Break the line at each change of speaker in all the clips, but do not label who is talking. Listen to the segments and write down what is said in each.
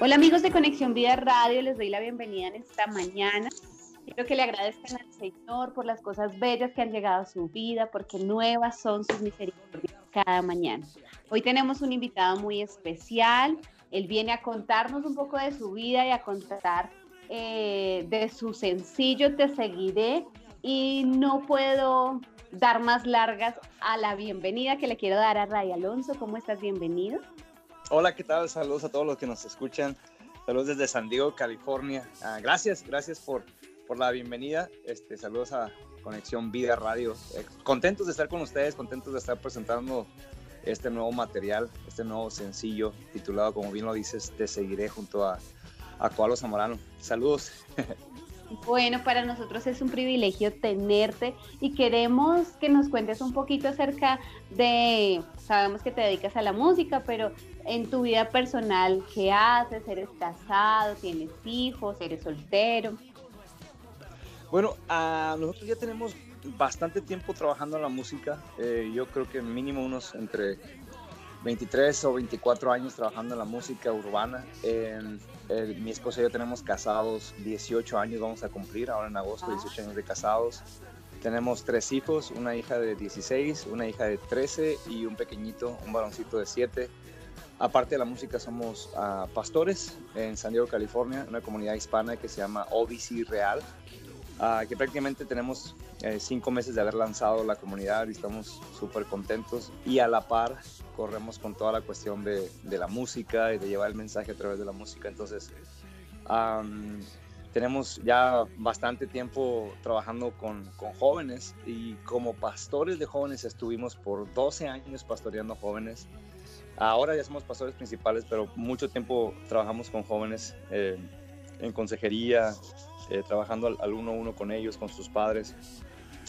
Hola amigos de Conexión Vida Radio, les doy la bienvenida en esta mañana. Quiero que le agradezcan al Señor por las cosas bellas que han llegado a su vida, porque nuevas son sus misericordias cada mañana. Hoy tenemos un invitado muy especial. Él viene a contarnos un poco de su vida y a contar eh, de su sencillo Te seguiré. Y no puedo dar más largas a la bienvenida que le quiero dar a Ray Alonso. ¿Cómo estás? Bienvenido.
Hola, ¿qué tal? Saludos a todos los que nos escuchan. Saludos desde San Diego, California. Ah, gracias, gracias por, por la bienvenida. Este, saludos a Conexión Vida Radio. Eh, contentos de estar con ustedes, contentos de estar presentando este nuevo material, este nuevo sencillo titulado, como bien lo dices, Te seguiré junto a, a Coalo Zamorano. Saludos.
Bueno, para nosotros es un privilegio tenerte y queremos que nos cuentes un poquito acerca de, sabemos que te dedicas a la música, pero en tu vida personal, ¿qué haces? ¿Eres casado? ¿Tienes hijos? ¿Eres soltero?
Bueno, uh, nosotros ya tenemos bastante tiempo trabajando en la música. Eh, yo creo que mínimo unos entre 23 o 24 años trabajando en la música urbana. mi esposa y yo tenemos casados 18 años, vamos a cumplir ahora en agosto, 18 años de casados. Tenemos tres hijos, una hija de 16, una hija de 13 y un pequeñito, un varoncito de 7. Aparte de la música, somos uh, pastores en San Diego, California, una comunidad hispana que se llama OBC Real, uh, que prácticamente tenemos eh, cinco meses de haber lanzado la comunidad y estamos súper contentos. Y a la par, corremos con toda la cuestión de, la música y de llevar el mensaje a través de la música. Entonces, tenemos ya bastante tiempo trabajando con, con, jóvenes y como pastores de jóvenes estuvimos por 12 años pastoreando jóvenes. Ahora ya somos pastores principales, pero mucho tiempo trabajamos con jóvenes eh, en consejería, eh, trabajando al, al, uno a uno con ellos, con sus padres.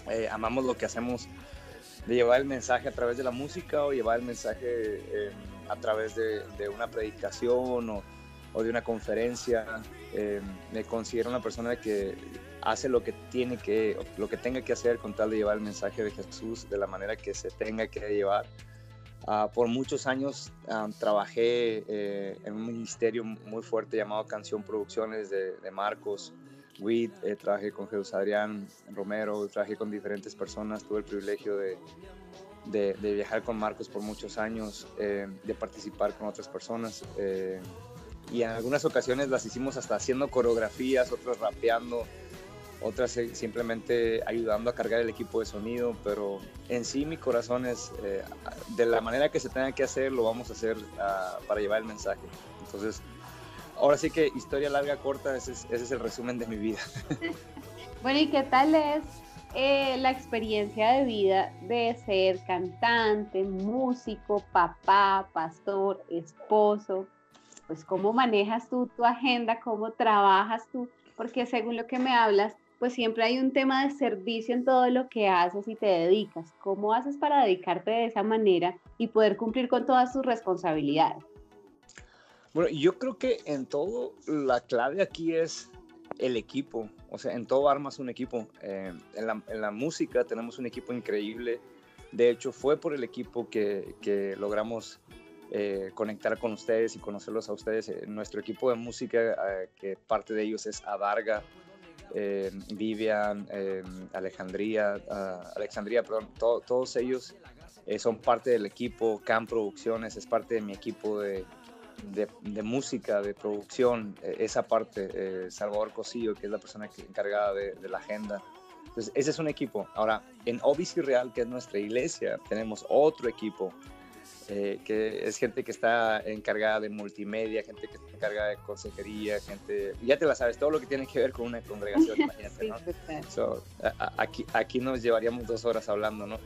Eh, amamos lo que hacemos de llevar el mensaje a través de la música o llevar el mensaje eh, a través de, de, una predicación o, o de una conferencia. Eh, me considero una persona que hace lo que tiene que, lo que tenga que hacer con tal de llevar el mensaje de Jesús de la manera que se tenga que llevar. Uh, por muchos años uh, trabajé eh, en un ministerio muy fuerte llamado Canción Producciones de, Marcos Witt, eh, trabajé con Jesús Adrián Romero, trabajé con diferentes personas, tuve el privilegio de, de, de viajar con Marcos por muchos años, eh, de participar con otras personas eh, y en algunas ocasiones las hicimos hasta haciendo coreografías, otras rapeando, otras simplemente ayudando a cargar el equipo de sonido, pero en sí mi corazón es, eh, de la manera que se tenga que hacer, lo vamos a hacer uh, para llevar el mensaje. Entonces, ahora sí que historia larga, corta, ese es, ese es el resumen de mi vida.
bueno, ¿y qué tal es eh, la experiencia de vida de ser cantante, músico, papá, pastor, esposo? Pues cómo manejas tú tu agenda, cómo trabajas tú, porque según lo que me hablas, pues siempre hay un tema de servicio en todo lo que haces y te dedicas. ¿Cómo haces para dedicarte de esa manera y poder cumplir con todas tus responsabilidades?
Bueno, yo creo que en todo la clave aquí es el equipo. O sea, en todo armas un equipo. Eh, en, la, música tenemos un equipo increíble. De hecho, fue por el equipo que, logramos eh, conectar con ustedes y conocerlos a ustedes. Eh, nuestro equipo de música, que parte de ellos es Adarga, eh, Vivian, eh, Alejandría, Alexandria, perdón, to todos ellos eh, son parte del equipo, Cam Producciones es parte de mi equipo de, música, de producción, esa parte, Salvador Cosillo, que es la persona que, encargada de, de, la agenda. Entonces, ese es un equipo. Ahora, en OBC Real, que es nuestra iglesia, tenemos otro equipo eh, que es gente que está encargada de multimedia, gente que está encargada de consejería, gente, ya te la sabes, todo lo que tiene que ver con una congregación, imagínate, ¿no? So, a, aquí, aquí nos llevaríamos dos horas hablando, ¿no?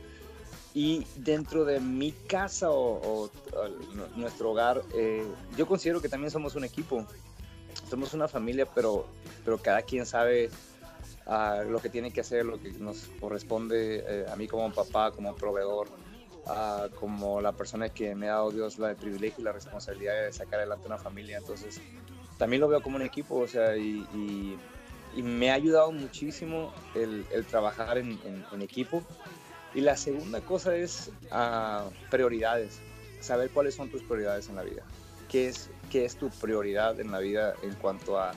Y dentro de mi casa o, o, o nuestro hogar, eh, yo considero que también somos un equipo, somos una familia, pero, pero cada quien sabe uh, lo que tiene que hacer, lo que nos corresponde eh, a mí como papá, como proveedor uh, como la persona que me ha dado Dios la, privilegio y la responsabilidad de sacar adelante una familia. Entonces, también lo veo como un equipo, o sea, y, y, y me ha ayudado muchísimo el, el trabajar en, en, en, equipo. Y la segunda cosa es uh, prioridades, saber cuáles son tus prioridades en la vida. qué es, qué es tu prioridad en la vida en cuanto a,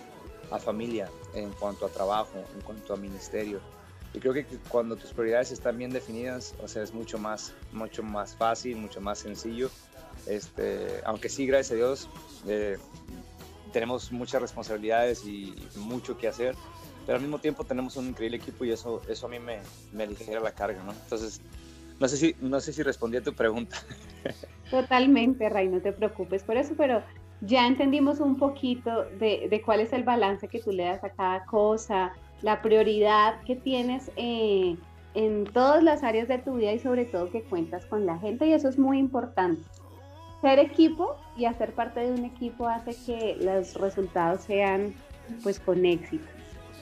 a familia, en cuanto a trabajo, en cuanto a ministerio. Creo que cuando tus prioridades están bien definidas, o sea, es mucho más, mucho más fácil, mucho más sencillo. Este, aunque sí, gracias a Dios, eh, tenemos muchas responsabilidades y mucho que hacer, pero al mismo tiempo tenemos un increíble equipo y eso, eso a mí me, me aligera la carga, ¿no? Entonces, no sé si, no sé si respondí a tu pregunta.
Totalmente, Ray, no te preocupes por eso, pero ya entendimos un poquito de, de cuál es el balance que tú le das a cada cosa, la prioridad que tienes eh, en todas las áreas de tu vida y sobre todo que cuentas con la gente y eso es muy importante. Ser equipo y hacer parte de un equipo hace que los resultados sean pues con éxito.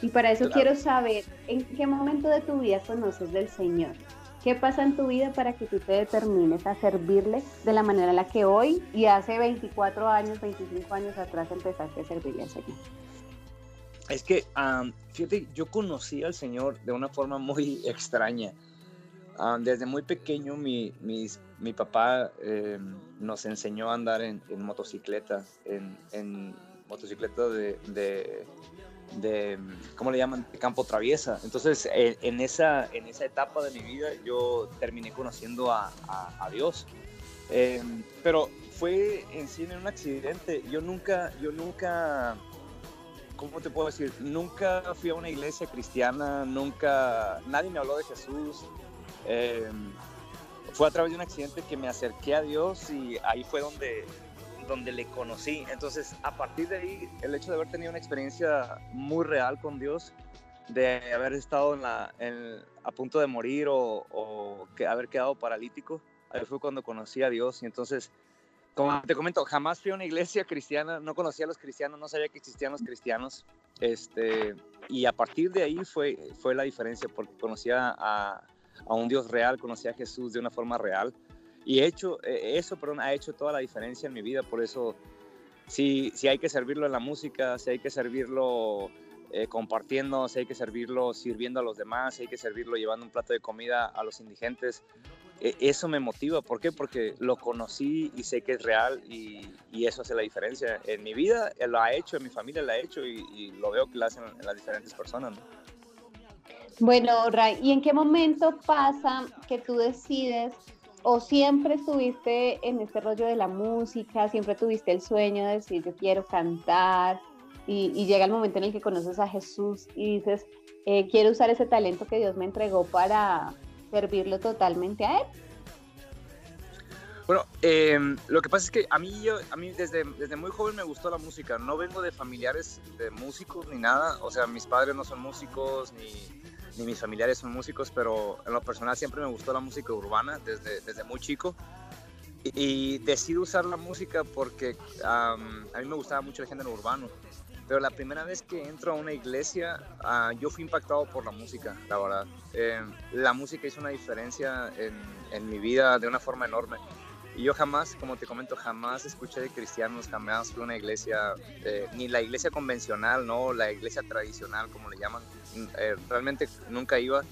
Y para eso quiero saber en qué momento de tu vida conoces del Señor. ¿Qué pasa en tu vida para que tú te determines a servirle de la manera en la que hoy y hace 24 años, 25 años atrás empezaste a servirle al Señor?
Es que, fíjate, yo conocí al Señor de una forma muy extraña. desde muy pequeño mi, mi papá eh, nos enseñó a andar en, motocicleta, en, en motocicleta de, de, ¿cómo le llaman? De campo traviesa. Entonces, en, esa, en esa etapa de mi vida yo terminé conociendo a, a, Dios. Eh, pero fue en sí en un accidente. Yo nunca, yo nunca ¿cómo te puedo decir? Nunca fui a una iglesia cristiana, nunca, nadie me habló de Jesús. Em, fue a través de un accidente que me acerqué a Dios y ahí fue donde, donde le conocí. Entonces, a partir de ahí, el hecho de haber tenido una experiencia muy real con Dios, de haber estado en la, a punto de morir o, o que haber quedado paralítico, ahí fue cuando conocí a Dios y entonces como te comento, jamás fui a una iglesia cristiana, no conocía a los cristianos, no sabía que existían los cristianos. Este, y a partir de ahí fue, fue la diferencia, porque conocía a, a un Dios real, conocía a Jesús de una forma real. Y hecho, e, eso perdón, ha hecho toda la diferencia en mi vida, por eso si, si hay que servirlo en la música, si hay que servirlo eh, compartiendo, si hay que servirlo sirviendo a los demás, si hay que servirlo llevando un plato de comida a los indigentes, eso me motiva. ¿Por qué? Porque lo conocí y sé que es real y, eso hace la diferencia. En mi vida lo ha hecho, en mi familia lo ha hecho y, lo veo que lo hacen en las diferentes personas.
Bueno, Ray, ¿y en qué momento pasa que tú decides o siempre estuviste en este rollo de la música, siempre tuviste el sueño de decir yo quiero cantar y, llega el momento en el que conoces a Jesús y dices eh, quiero usar ese talento que Dios me entregó para, servirlo totalmente a él.
Bueno, em, lo que pasa es que a mí, yo, a mí desde, desde muy joven me gustó la música. No vengo de familiares de músicos ni nada. O sea, mis padres no son músicos ni, ni mis familiares son músicos, pero en lo personal siempre me gustó la música urbana desde, desde muy chico. Y, decidí usar la música porque a mí me gustaba mucho el género urbano. Pero la primera vez que entro a una iglesia, uh, yo fui impactado por la música, la verdad. Eh, la música hizo una diferencia en, mi vida de una forma enorme. Y yo jamás, como te comento, jamás escuché de cristianos, jamás fui a una iglesia, eh, ni la iglesia convencional, no, la iglesia tradicional, como le llaman. Eh, realmente nunca iba.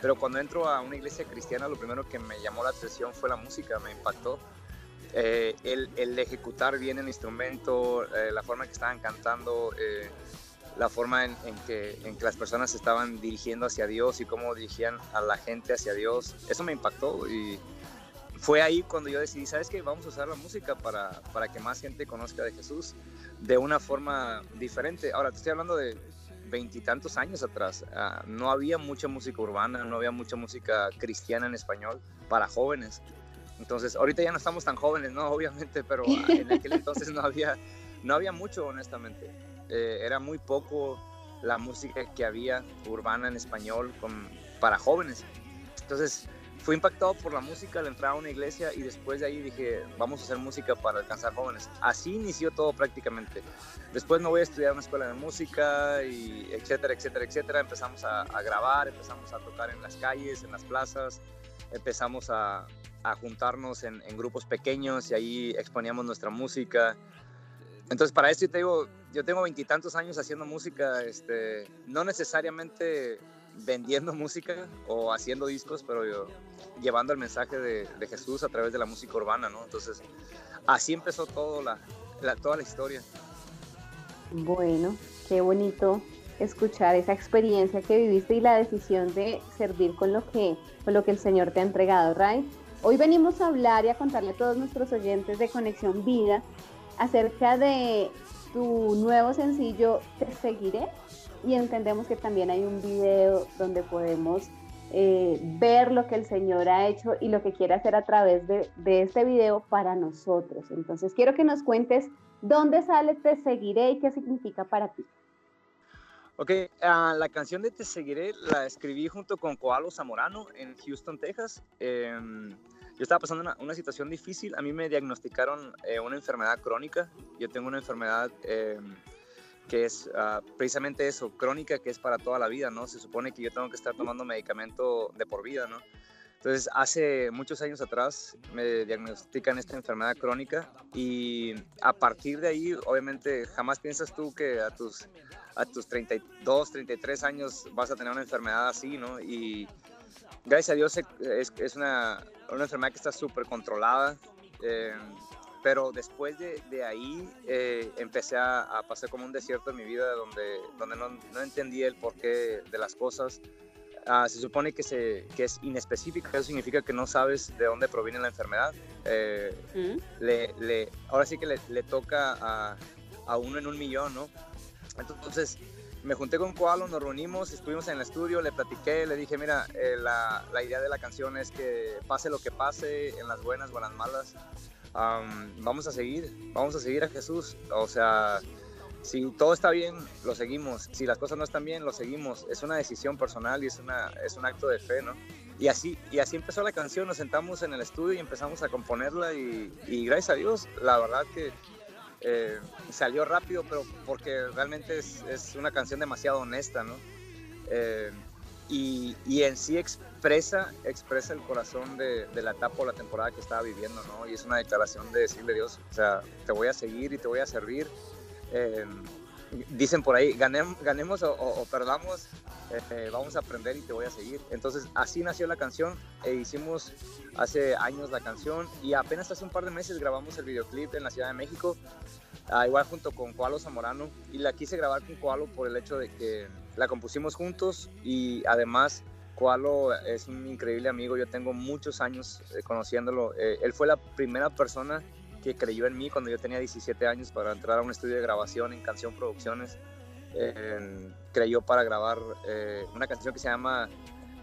Pero cuando entro a una iglesia cristiana, lo primero que me llamó la atención fue la música, me impactó eh, el, ejecutar bien el instrumento, eh, la forma en que estaban cantando, eh, la forma en, que, en que las personas estaban dirigiendo hacia Dios y cómo dirigían a la gente hacia Dios, eso me impactó y fue ahí cuando yo decidí, ¿sabes qué? Vamos a usar la música para, para que más gente conozca de Jesús de una forma diferente. Ahora, te estoy hablando de veintitantos años atrás. Ah, no había mucha música urbana, no había mucha música cristiana en español para jóvenes. Entonces, ahorita ya no estamos tan jóvenes, ¿no? Obviamente, pero en aquel entonces no había, no había mucho, honestamente. Eh, era muy poco la música que había urbana en español con, para jóvenes. Entonces, fui impactado por la música al entrar a una iglesia y después de ahí dije, vamos a hacer música para alcanzar jóvenes. Así inició todo prácticamente. Después me voy a estudiar una escuela de música y etcétera, etcétera, etcétera. Empezamos a, a grabar, empezamos a tocar en las calles, en las plazas, empezamos a, a juntarnos en, grupos pequeños y ahí exponíamos nuestra música. Entonces, para esto yo te digo, yo tengo veintitantos años haciendo música, este, no necesariamente vendiendo música o haciendo discos, pero yo, llevando el mensaje de, de, Jesús a través de la música urbana, ¿no? Entonces, así empezó todo la, la, toda la historia.
Bueno, qué bonito escuchar esa experiencia que viviste y la decisión de servir con lo que, con lo que el Señor te ha entregado, Ray. Hoy venimos a hablar y a contarle a todos nuestros oyentes de Conexión Vida acerca de tu nuevo sencillo Te Seguiré y entendemos que también hay un video donde podemos eh, ver lo que el Señor ha hecho y lo que quiere hacer a través de, de, este video para nosotros. Entonces quiero que nos cuentes dónde sale Te Seguiré y qué significa para ti.
Ok, uh, la canción de Te Seguiré la escribí junto con Coalo Zamorano en Houston, Texas. Eh, yo estaba pasando una, situación difícil. A mí me diagnosticaron eh, una enfermedad crónica. Yo tengo una enfermedad eh, que es uh, precisamente eso, crónica, que es para toda la vida, ¿no? Se supone que yo tengo que estar tomando medicamento de por vida, ¿no? Entonces, hace muchos años atrás me diagnostican esta enfermedad crónica y a partir de ahí, obviamente, jamás piensas tú que a tus, a tus 32, 33 años vas a tener una enfermedad así, ¿no? Y gracias a Dios es, es una, una enfermedad que está súper controlada. Eh, pero después de, de ahí eh, empecé a, a, pasar como un desierto en mi vida donde, donde no, no entendía el porqué de las cosas. Uh, se supone que, se, que es inespecífica, eso significa que no sabes de dónde proviene la enfermedad. Eh, mm. le, le, ahora sí que le, le toca a, a, uno en un millón, ¿no? Entonces me junté con Koalo, nos reunimos, estuvimos en el estudio, le platiqué, le dije, mira, eh, la, idea de la canción es que pase lo que pase, en las buenas o en las malas, vamos a seguir, vamos a seguir a Jesús. O sea, si todo está bien, lo seguimos. Si las cosas no están bien, lo seguimos. Es una decisión personal y es, una, es un acto de fe, ¿no? Y así, y así empezó la canción, nos sentamos en el estudio y empezamos a componerla y, y gracias a Dios, la verdad que eh, salió rápido, pero porque realmente es, una canción demasiado honesta, ¿no? Eh, y, en sí expresa, expresa el corazón de, la etapa o la temporada que estaba viviendo, ¿no? Y es una declaración de decirle Dios, o sea, te voy a seguir y te voy a servir. Eh, dicen por ahí, ganemos, ganemos o perdamos, eh, vamos a aprender y te voy a seguir. Entonces así nació la canción e hicimos hace años la canción y apenas hace un par de meses grabamos el videoclip en la Ciudad de México, uh, igual junto con Coalo Zamorano y la quise grabar con Coalo por el hecho de que la compusimos juntos y además Coalo es un increíble amigo, yo tengo muchos años eh, conociéndolo, eh, él fue la primera persona que creyó en mí cuando yo tenía 17 años para entrar a un estudio de grabación en Canción Producciones. Creyó para grabar eh, una canción que se llama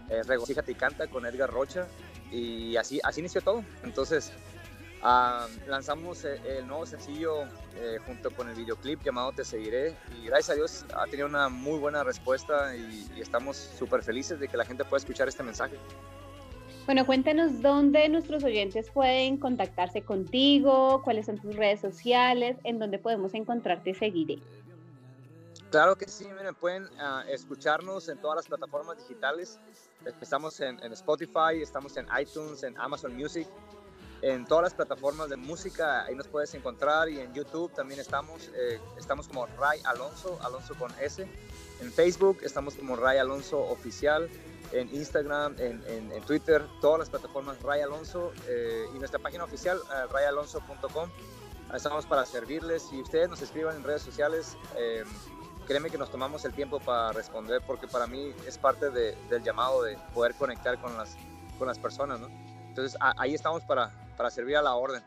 eh, Regocíjate y Canta con Edgar Rocha y así, así inició todo. Entonces uh, lanzamos el nuevo sencillo eh, junto con el videoclip llamado Te Seguiré y gracias a Dios ha tenido una muy buena respuesta y, y estamos súper felices de que la gente pueda escuchar este mensaje.
Bueno, cuéntanos dónde nuestros oyentes pueden contactarse contigo, cuáles son tus redes sociales, en dónde podemos encontrarte y seguiré.
Claro que sí, miren, pueden uh, escucharnos en todas las plataformas digitales. Estamos en, Spotify, estamos en iTunes, en Amazon Music, en todas las plataformas de música, ahí nos puedes encontrar y en YouTube también estamos. Eh, estamos como Ray Alonso, Alonso con S. En Facebook estamos como Ray Alonso Oficial en Instagram, en, en, Twitter, todas las plataformas Ray Alonso eh, y nuestra página oficial eh, rayalonso.com. Estamos para servirles. Si ustedes nos escriban en redes sociales, créeme que nos tomamos el tiempo para responder porque para mí es parte de, del llamado de poder conectar con las, con las personas. ¿no? Entonces a, ahí estamos para, para servir a la orden.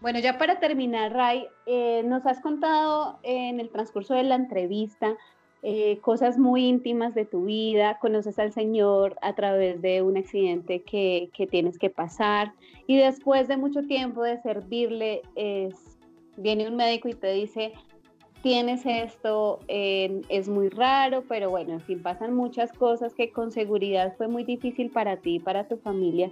Bueno, ya para terminar, Ray, eh, nos has contado en el transcurso de la entrevista eh, cosas muy íntimas de tu vida, conoces al Señor a través de un accidente que, que tienes que pasar y después de mucho tiempo de servirle, es, viene un médico y te dice, tienes esto, eh, es muy raro, pero bueno, en fin, pasan muchas cosas que con seguridad fue muy difícil para ti y para tu familia.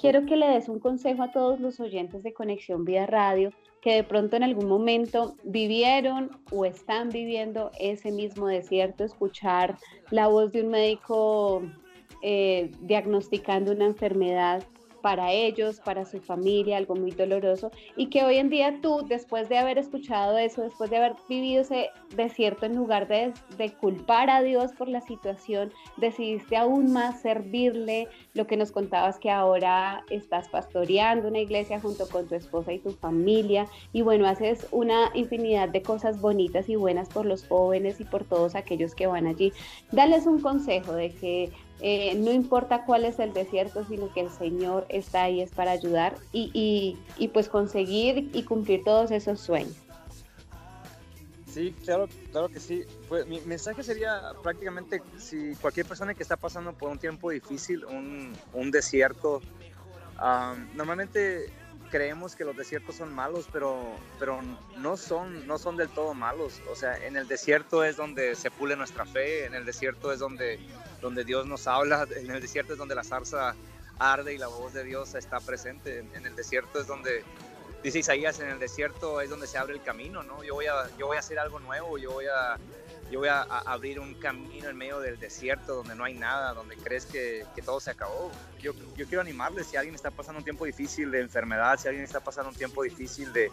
Quiero que le des un consejo a todos los oyentes de Conexión Vida Radio que de pronto en algún momento vivieron o están viviendo ese mismo desierto, escuchar la voz de un médico eh, diagnosticando una enfermedad para ellos, para su familia, algo muy doloroso, y que hoy en día tú, después de haber escuchado eso, después de haber vivido ese desierto, en lugar de, de culpar a Dios por la situación, decidiste aún más servirle, lo que nos contabas que ahora estás pastoreando una iglesia junto con tu esposa y tu familia, y bueno, haces una infinidad de cosas bonitas y buenas por los jóvenes y por todos aquellos que van allí. Dales un consejo de que eh, no importa cuál es el desierto, sino que el Señor está ahí es para ayudar y, y, pues conseguir y cumplir todos esos sueños.
Sí, claro, claro que sí. Pues, mi mensaje sería prácticamente si cualquier persona que está pasando por un tiempo difícil, un, un desierto, normalmente creemos que los desiertos son malos, pero, pero no, son, no son del todo malos. O sea, en el desierto es donde se pule nuestra fe, en el desierto es donde donde Dios nos habla, en el desierto es donde la zarza arde y la voz de Dios está presente, en, el desierto es donde, dice Isaías, en el desierto es donde se abre el camino, ¿no? Yo voy a, yo voy a hacer algo nuevo, yo voy a, yo voy a, abrir un camino en medio del desierto donde no hay nada, donde crees que, que todo se acabó. Yo, yo quiero animarles, si alguien está pasando un tiempo difícil de enfermedad, si alguien está pasando un tiempo difícil de,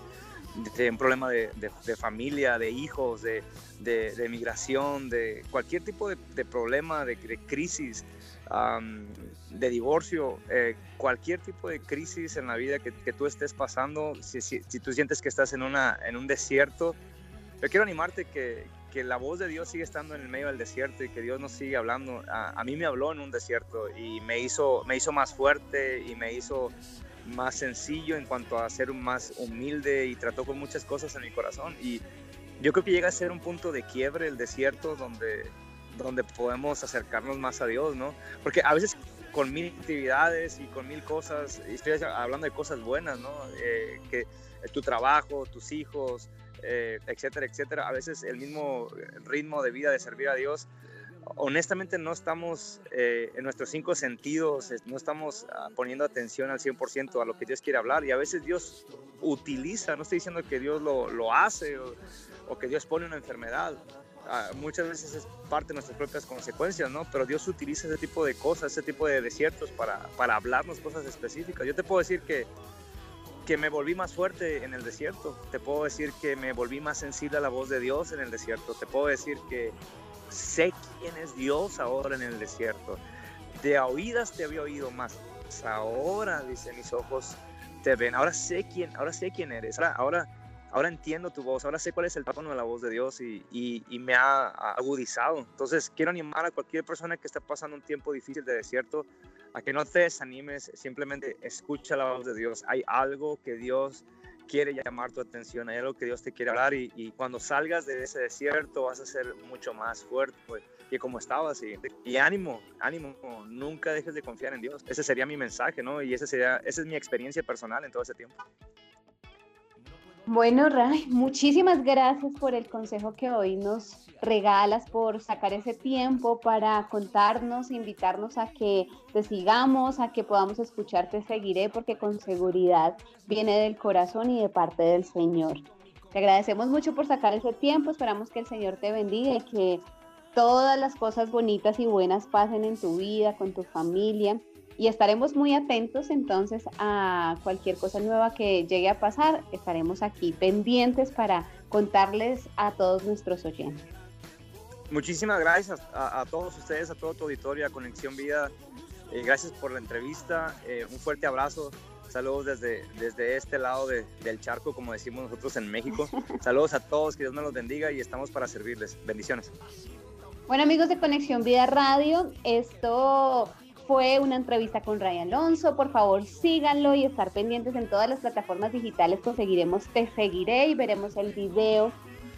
de un problema de, de, familia, de hijos, de, de, migración, de cualquier tipo de, problema, de, crisis, de divorcio, eh, cualquier tipo de crisis en la vida que, que tú estés pasando, si, si, si, tú sientes que estás en, una, en un desierto, yo quiero animarte que, que, la voz de Dios sigue estando en el medio del desierto y que Dios nos sigue hablando. A, a mí me habló en un desierto y me hizo, me hizo más fuerte y me hizo más sencillo en cuanto a ser más humilde y trató con muchas cosas en mi corazón. Y yo creo que llega a ser un punto de quiebre el desierto donde, donde podemos acercarnos más a Dios, ¿no? Porque a veces con mil actividades y con mil cosas, estoy hablando de cosas buenas, ¿no? Eh, que tu trabajo, tus hijos, eh, etcétera, etcétera. A veces el mismo ritmo de vida de servir a Dios honestamente no estamos eh, en nuestros cinco sentidos, no estamos ah, poniendo atención al 100% a lo que Dios quiere hablar y a veces Dios utiliza, no estoy diciendo que Dios lo, lo hace o, que Dios pone una enfermedad, ah, muchas veces es parte de nuestras propias consecuencias, ¿no? Pero Dios utiliza ese tipo de cosas, ese tipo de desiertos para, para hablarnos cosas específicas. Yo te puedo decir que, que me volví más fuerte en el desierto, te puedo decir que me volví más sensible a la voz de Dios en el desierto, te puedo decir que sé quién es Dios ahora en el desierto. De oídas te había oído más. Ahora, dice, mis ojos te ven. Ahora sé quién, ahora sé quién eres. Ahora, ahora, entiendo tu voz. Ahora sé cuál es el tono de la voz de Dios y, y, me ha agudizado. Entonces, quiero animar a cualquier persona que está pasando un tiempo difícil de desierto a que no te desanimes. Simplemente escucha la voz de Dios. Hay algo que Dios quiere llamar tu atención, hay algo que Dios te quiere hablar y, cuando salgas de ese desierto vas a ser mucho más fuerte pues, que como estabas y, y, ánimo, ánimo, nunca dejes de confiar en Dios. Ese sería mi mensaje, ¿no? Y ese sería, esa es mi experiencia personal en todo ese tiempo.
Bueno, Ray, muchísimas gracias por el consejo que hoy nos regalas, por sacar ese tiempo para contarnos, invitarnos a que te sigamos, a que podamos escucharte, seguiré, porque con seguridad viene del corazón y de parte del Señor. Te agradecemos mucho por sacar ese tiempo, esperamos que el Señor te bendiga y que todas las cosas bonitas y buenas pasen en tu vida, con tu familia y estaremos muy atentos entonces a cualquier cosa nueva que llegue a pasar. Estaremos aquí pendientes para contarles a todos nuestros oyentes.
Muchísimas gracias a, todos ustedes, a todo tu auditorio, a Conexión Vida. Eh, gracias por la entrevista. Eh, un fuerte abrazo. Saludos desde, desde este lado del charco, como decimos nosotros en México. Saludos a todos, que Dios me los bendiga y estamos para servirles. Bendiciones.
Bueno amigos de Conexión Vida Radio, esto fue una entrevista con Ray Alonso. Por favor, síganlo y estar pendientes en todas las plataformas digitales. Conseguiremos Te Seguiré y veremos el video.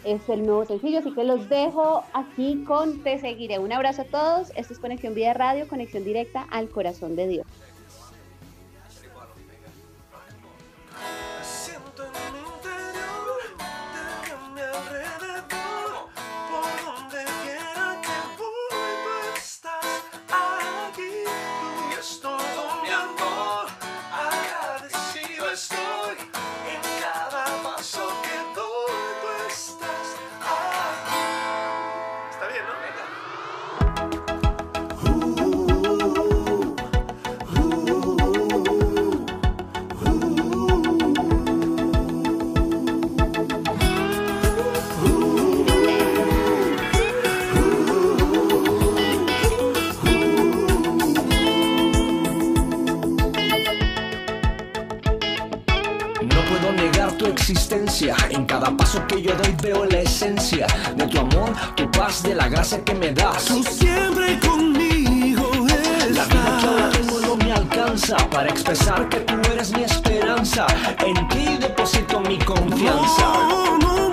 Es el nuevo sencillo, así que los dejo aquí con Te Seguiré. Un abrazo a todos. Esto es Conexión Vida Radio, conexión directa al corazón de Dios.
que yo doy veo la esencia de tu amor, tu paz, de la gracia que me das.
Tú siempre conmigo estás.
La vida que ahora tengo no me alcanza para expresar que tú eres mi esperanza. En ti deposito mi confianza.